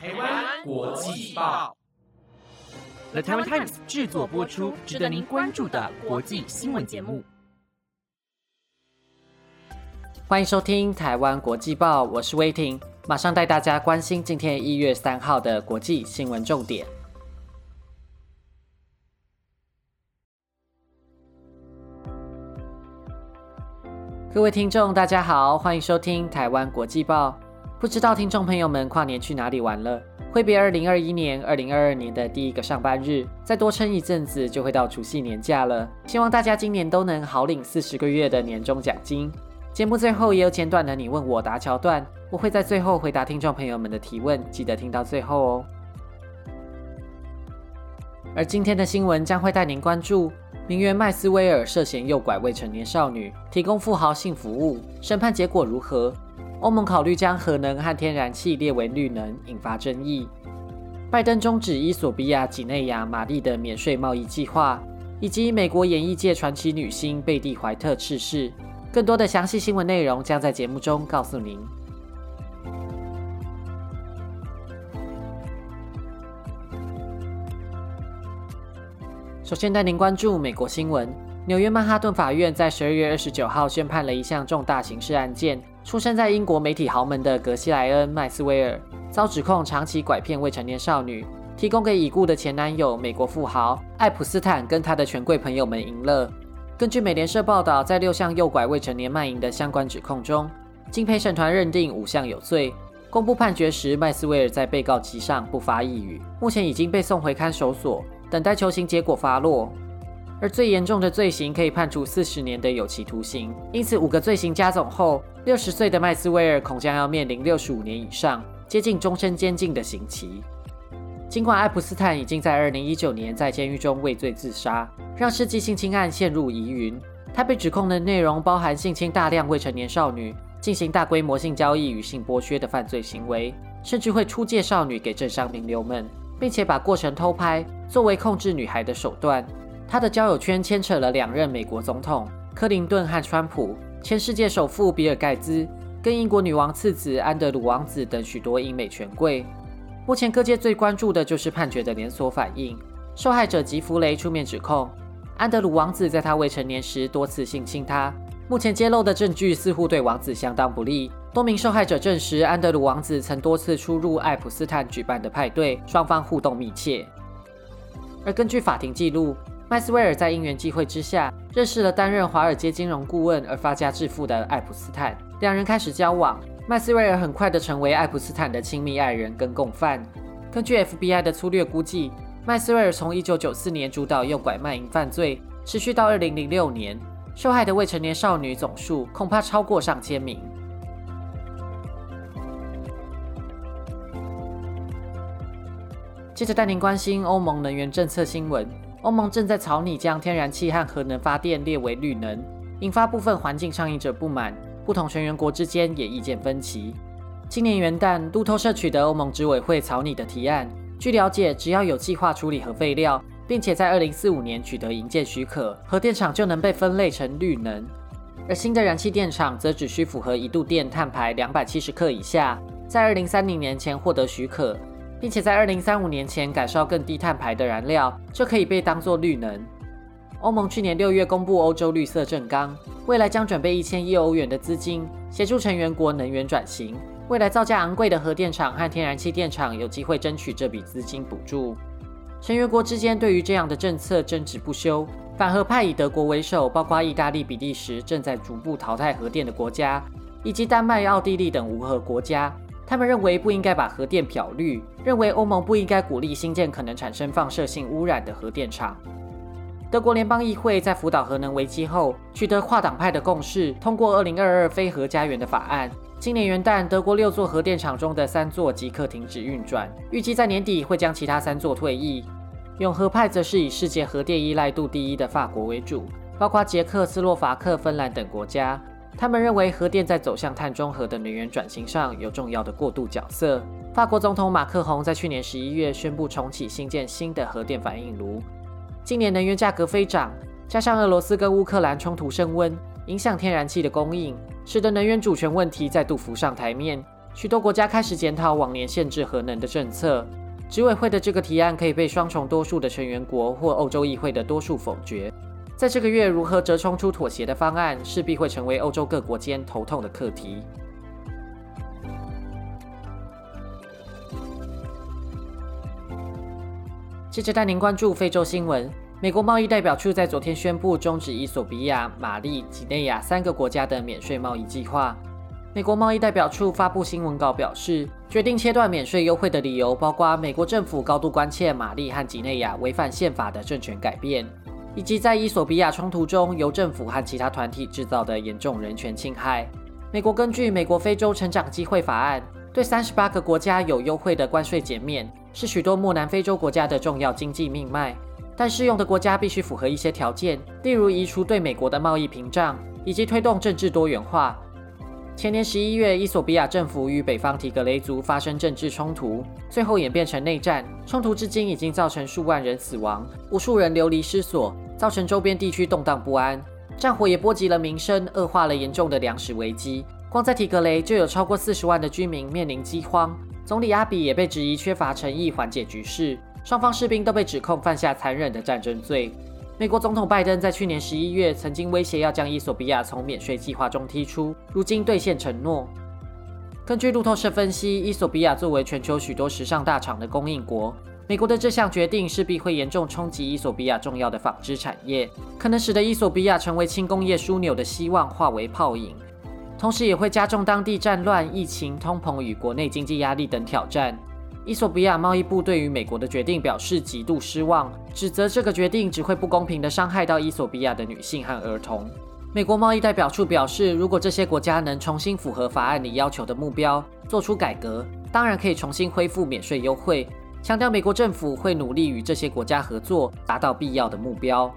台湾国际报，The Taiwan Times 制作播出，值得您关注的国际新闻节目。欢迎收听台湾国际报，我是威霆，马上带大家关心今天一月三号的国际新闻重点。各位听众，大家好，欢迎收听台湾国际报。不知道听众朋友们跨年去哪里玩了？挥别二零二一年、二零二二年的第一个上班日，再多撑一阵子就会到除夕年假了。希望大家今年都能好领四十个月的年终奖金。节目最后也有简短的你问我答桥段，我会在最后回答听众朋友们的提问，记得听到最后哦。而今天的新闻将会带您关注。名媛麦斯威尔涉嫌诱拐未成年少女，提供富豪性服务，审判结果如何？欧盟考虑将核能和天然气列为绿能，引发争议。拜登终止伊索比亚几内亚玛丽的免税贸易计划，以及美国演艺界传奇女星贝蒂怀特逝世。更多的详细新闻内容将在节目中告诉您。首先带您关注美国新闻。纽约曼哈顿法院在十二月二十九号宣判了一项重大刑事案件。出生在英国媒体豪门的格西莱恩·麦斯威尔遭指控长期拐骗未成年少女，提供给已故的前男友美国富豪艾普斯坦跟他的权贵朋友们淫乐。根据美联社报道，在六项诱拐未成年卖淫的相关指控中，经陪审团认定五项有罪。公布判决时，麦斯威尔在被告席上不发一语，目前已经被送回看守所。等待求刑结果发落，而最严重的罪行可以判处四十年的有期徒刑。因此，五个罪行加总后，六十岁的麦斯威尔恐将要面临六十五年以上、接近终身监禁的刑期。尽管爱普斯坦已经在二零一九年在监狱中畏罪自杀，让世纪性侵案陷入疑云。他被指控的内容包含性侵大量未成年少女、进行大规模性交易与性剥削的犯罪行为，甚至会出借少女给政商名流们。并且把过程偷拍作为控制女孩的手段。他的交友圈牵扯了两任美国总统克林顿和川普，前世界首富比尔盖茨，跟英国女王次子安德鲁王子等许多英美权贵。目前各界最关注的就是判决的连锁反应。受害者吉弗雷出面指控，安德鲁王子在他未成年时多次性侵他。目前揭露的证据似乎对王子相当不利。多名受害者证实，安德鲁王子曾多次出入爱普斯坦举办的派对，双方互动密切。而根据法庭记录，麦斯威尔在因缘际会之下认识了担任华尔街金融顾问而发家致富的爱普斯坦，两人开始交往。麦斯威尔很快的成为爱普斯坦的亲密爱人跟共犯。根据 FBI 的粗略估计，麦斯威尔从1994年主导诱拐卖淫犯罪，持续到2006年。受害的未成年少女总数恐怕超过上千名。接着带您关心欧盟能源政策新闻。欧盟正在草拟将天然气和核能发电列为绿能，引发部分环境倡议者不满，不同成员国之间也意见分歧。今年元旦，路透社取得欧盟执委会草拟的提案。据了解，只要有计划处理核废料。并且在二零四五年取得营建许可，核电厂就能被分类成绿能；而新的燃气电厂则只需符合一度电碳排两百七十克以下，在二零三零年前获得许可，并且在二零三五年前改烧更低碳排的燃料，就可以被当作绿能。欧盟去年六月公布欧洲绿色政纲，未来将准备一千亿欧元的资金，协助成员国能源转型。未来造价昂贵的核电厂和天然气电厂有机会争取这笔资金补助。成员国之间对于这样的政策争执不休，反核派以德国为首，包括意大利、比利时正在逐步淘汰核电的国家，以及丹麦、奥地利等无核国家。他们认为不应该把核电漂绿，认为欧盟不应该鼓励新建可能产生放射性污染的核电厂。德国联邦议会在福岛核能危机后，取得跨党派的共识，通过2022非核家园的法案。今年元旦，德国六座核电厂中的三座即刻停止运转，预计在年底会将其他三座退役。永和派则是以世界核电依赖度第一的法国为主，包括捷克斯洛伐克、芬兰等国家。他们认为核电在走向碳中和的能源转型上有重要的过渡角色。法国总统马克宏在去年十一月宣布重启新建新的核电反应炉。今年能源价格飞涨，加上俄罗斯跟乌克兰冲突升温，影响天然气的供应。使得能源主权问题再度浮上台面，许多国家开始检讨往年限制核能的政策。执委会的这个提案可以被双重多数的成员国或欧洲议会的多数否决。在这个月，如何折冲出妥协的方案，势必会成为欧洲各国间头痛的课题。接着带您关注非洲新闻。美国贸易代表处在昨天宣布终止伊索比亚、马利、几内亚三个国家的免税贸易计划。美国贸易代表处发布新闻稿表示，决定切断免税优惠的理由包括美国政府高度关切马利和几内亚违反宪法的政权改变，以及在伊索比亚冲突中由政府和其他团体制造的严重人权侵害。美国根据《美国非洲成长机会法案》，对三十八个国家有优惠的关税减免。是许多漠南非洲国家的重要经济命脉，但适用的国家必须符合一些条件，例如移除对美国的贸易屏障，以及推动政治多元化。前年十一月，伊索比亚政府与北方提格雷族发生政治冲突，最后演变成内战。冲突至今已经造成数万人死亡，无数人流离失所，造成周边地区动荡不安。战火也波及了民生，恶化了严重的粮食危机。光在提格雷就有超过四十万的居民面临饥荒。总理阿比也被质疑缺乏诚意缓解局势，双方士兵都被指控犯下残忍的战争罪。美国总统拜登在去年十一月曾经威胁要将伊索比亚从免税计划中踢出，如今兑现承诺。根据路透社分析，伊索比亚作为全球许多时尚大厂的供应国，美国的这项决定势必会严重冲击伊索比亚重要的纺织产业，可能使得伊索比亚成为轻工业枢纽的希望化为泡影。同时也会加重当地战乱、疫情、通膨与国内经济压力等挑战。伊索比亚贸易部对于美国的决定表示极度失望，指责这个决定只会不公平地伤害到伊索比亚的女性和儿童。美国贸易代表处表示，如果这些国家能重新符合法案里要求的目标，做出改革，当然可以重新恢复免税优惠。强调美国政府会努力与这些国家合作，达到必要的目标。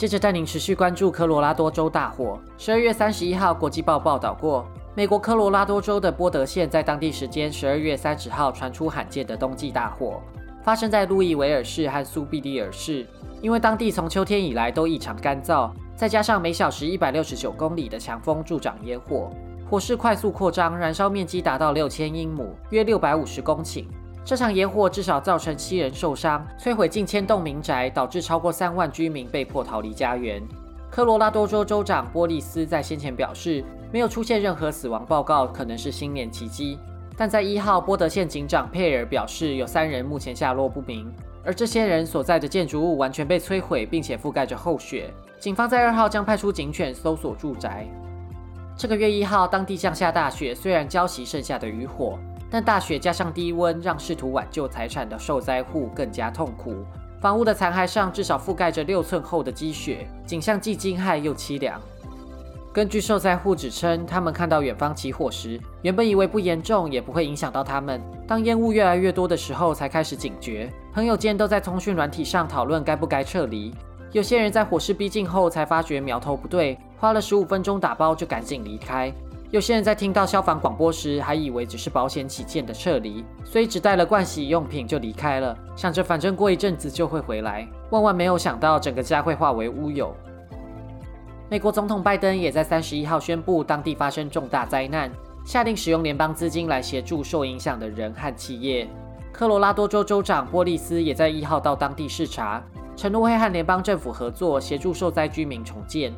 接着带您持续关注科罗拉多州大火。十二月三十一号，国际报报道过，美国科罗拉多州的波德县在当地时间十二月三十号传出罕见的冬季大火，发生在路易维尔市和苏必利尔市。因为当地从秋天以来都异常干燥，再加上每小时一百六十九公里的强风助长野火，火势快速扩张，燃烧面积达到六千英亩，约六百五十公顷。这场野火至少造成七人受伤，摧毁近千栋民宅，导致超过三万居民被迫逃离家园。科罗拉多州州长波利斯在先前表示，没有出现任何死亡报告，可能是新年奇迹。但在一号波德县警长佩尔表示，有三人目前下落不明，而这些人所在的建筑物完全被摧毁，并且覆盖着厚雪。警方在二号将派出警犬搜索住宅。这个月一号，当地降下大雪，虽然浇熄剩下的余火。但大雪加上低温，让试图挽救财产的受灾户更加痛苦。房屋的残骸上至少覆盖着六寸厚的积雪，景象既惊骇又凄凉。根据受灾户指称，他们看到远方起火时，原本以为不严重，也不会影响到他们。当烟雾越来越多的时候，才开始警觉。朋友间都在通讯软体上讨论该不该撤离。有些人在火势逼近后才发觉苗头不对，花了十五分钟打包就赶紧离开。有些人在听到消防广播时，还以为只是保险起见的撤离，所以只带了盥洗用品就离开了，想着反正过一阵子就会回来。万万没有想到，整个家会化为乌有。美国总统拜登也在三十一号宣布，当地发生重大灾难，下令使用联邦资金来协助受影响的人和企业。科罗拉多州州长波利斯也在一号到当地视察，承诺会和联邦政府合作，协助受灾居民重建。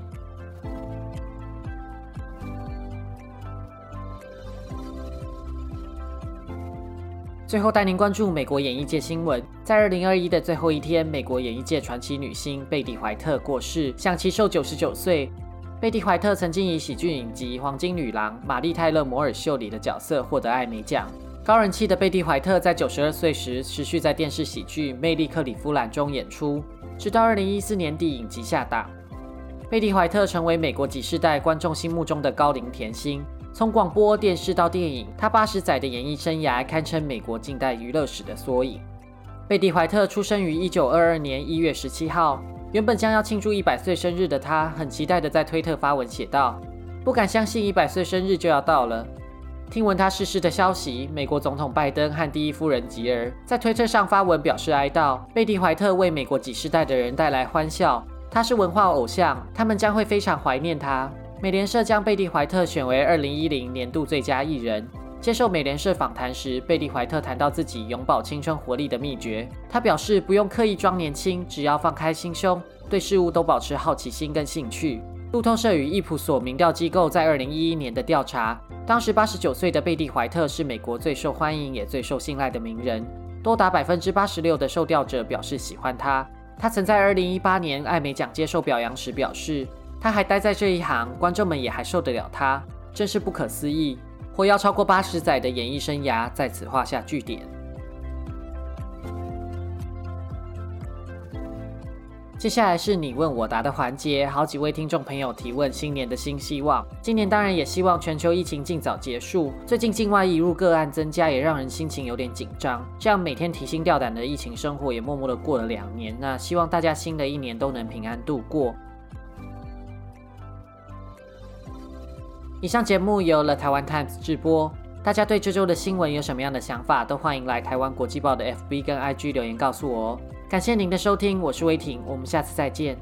最后带您关注美国演艺界新闻。在二零二一的最后一天，美国演艺界传奇女星贝蒂·怀特过世，享其寿九十九岁。贝蒂·怀特曾经以喜剧影集《黄金女郎》玛丽·泰勒·摩尔秀里的角色获得艾美奖。高人气的贝蒂·怀特在九十二岁时持续在电视喜剧《魅力克里夫兰》中演出，直到二零一四年底影集下档。贝蒂·怀特成为美国几世代观众心目中的高龄甜心。从广播电视到电影，他八十载的演艺生涯堪称美国近代娱乐史的缩影。贝蒂·怀特出生于一九二二年一月十七号，原本将要庆祝一百岁生日的他，很期待的在推特发文写道：“不敢相信一百岁生日就要到了。”听闻他逝世的消息，美国总统拜登和第一夫人吉尔在推特上发文表示哀悼。贝蒂·怀特为美国几世代的人带来欢笑。他是文化偶像，他们将会非常怀念他。美联社将贝蒂·怀特选为二零一零年度最佳艺人。接受美联社访谈时，贝蒂·怀特谈到自己永葆青春活力的秘诀。他表示，不用刻意装年轻，只要放开心胸，对事物都保持好奇心跟兴趣。路透社与易普所民调机构在二零一一年的调查，当时八十九岁的贝蒂·怀特是美国最受欢迎也最受信赖的名人，多达百分之八十六的受调者表示喜欢他。他曾在二零一八年艾美奖接受表扬时表示，他还待在这一行，观众们也还受得了他，真是不可思议。活要超过八十载的演艺生涯在此画下句点。接下来是你问我答的环节，好几位听众朋友提问新年的新希望。今年当然也希望全球疫情尽早结束。最近境外移入个案增加，也让人心情有点紧张。这样每天提心吊胆的疫情生活也默默的过了两年。那希望大家新的一年都能平安度过。以上节目由了台湾 Times 直播。大家对这周的新闻有什么样的想法，都欢迎来台湾国际报的 FB 跟 IG 留言告诉我哦。感谢您的收听，我是威霆，我们下次再见。